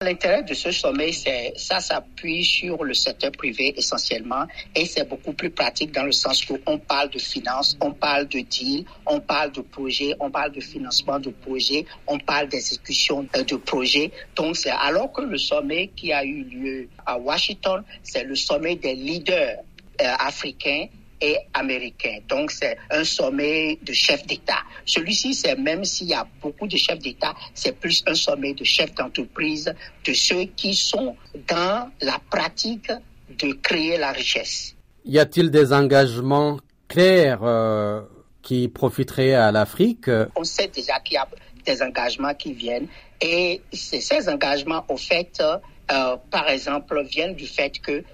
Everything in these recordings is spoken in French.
L'intérêt de ce sommet, c'est ça s'appuie sur le secteur privé essentiellement et c'est beaucoup plus pratique dans le sens où on parle de finances, on parle de deal, on parle de projets, on parle de financement de projets, on parle d'exécution de projets. Donc c'est alors que le sommet qui a eu lieu à Washington, c'est le sommet des leaders euh, africains et américain. Donc, c'est un sommet de chefs d'État. Celui-ci, c'est même s'il y a beaucoup de chefs d'État, c'est plus un sommet de chefs d'entreprise, de ceux qui sont dans la pratique de créer la richesse. Y a-t-il des engagements clairs euh, qui profiteraient à l'Afrique? On sait déjà qu'il y a des engagements qui viennent et ces engagements, au fait, euh, par exemple, viennent du fait que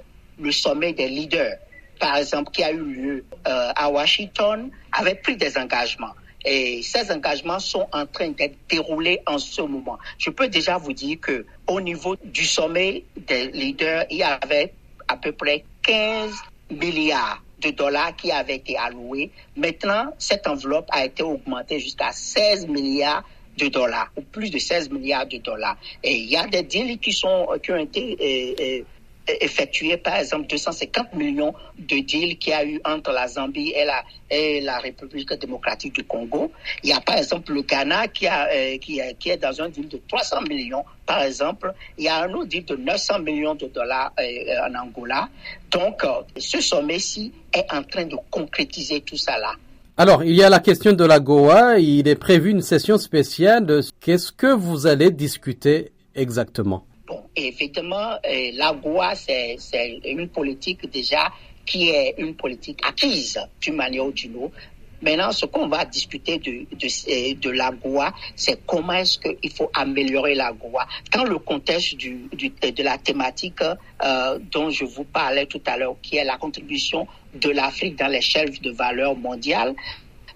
le sommet des leaders par exemple, qui a eu lieu euh, à Washington, avait pris des engagements. Et ces engagements sont en train d'être déroulés en ce moment. Je peux déjà vous dire que au niveau du sommet des leaders, il y avait à peu près 15 milliards de dollars qui avaient été alloués. Maintenant, cette enveloppe a été augmentée jusqu'à 16 milliards de dollars, ou plus de 16 milliards de dollars. Et il y a des deals qui sont qui ont été euh, euh, effectué, par exemple, 250 millions de deals qu'il y a eu entre la Zambie et la, République démocratique du Congo. Il y a, par exemple, le Ghana qui, a, euh, est dans un deal de 300 millions, par exemple. Il y a un autre deal de 900 millions de dollars euh, en Angola. Donc, euh, ce sommet-ci est en train de concrétiser tout ça là. Alors, il y a la question de la Goa. Il est prévu une session spéciale. Qu'est-ce que vous allez discuter exactement? Effectivement, euh, la GOA, c'est une politique déjà qui est une politique acquise d'une manière ou d'une autre. Maintenant, ce qu'on va discuter de, de, euh, la GOA, c'est comment est-ce qu'il faut améliorer la GOA dans le contexte de la thématique euh, dont je vous parlais tout à l'heure, qui est la contribution de l'Afrique dans l'échelle de valeur mondiale.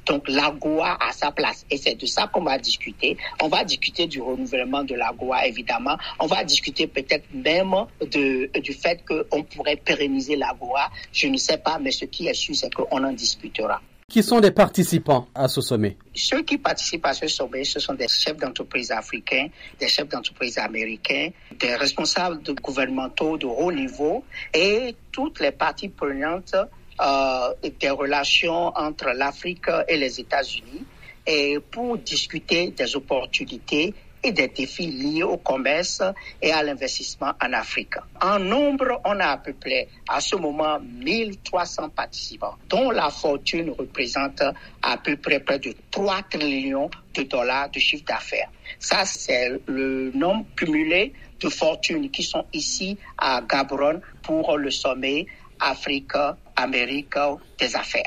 Donc l'AGOA a sa place et c'est de ça qu'on va discuter. On va discuter du renouvellement de l'AGOA évidemment. On va discuter peut-être même de, du fait qu'on pourrait pérenniser l'AGOA. Je ne sais pas, mais ce qui est sûr, c'est qu'on en discutera. Qui sont les participants à ce sommet? Ceux qui participent à ce sommet, ce sont des chefs d'entreprise africains, des chefs d'entreprise américains, des responsables de gouvernementaux de haut niveau et toutes les parties prenantes des relations entre l'Afrique et les États-Unis et pour discuter des opportunités et des défis liés au commerce et à l'investissement en Afrique. En nombre, on a à peu près à ce moment 1300 participants, dont la fortune représente à peu près près de 3 trillions de dollars de chiffre d'affaires. Ça, c'est le nombre cumulé de fortunes qui sont ici à Gaborone pour le sommet Afrique, Amérique des affaires.